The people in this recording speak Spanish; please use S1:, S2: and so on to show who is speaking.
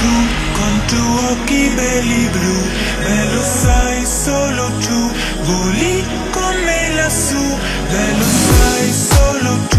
S1: tú, con tu occhi blu, me lo sai solo tu, voli con me lassù, me lo sai solo tu.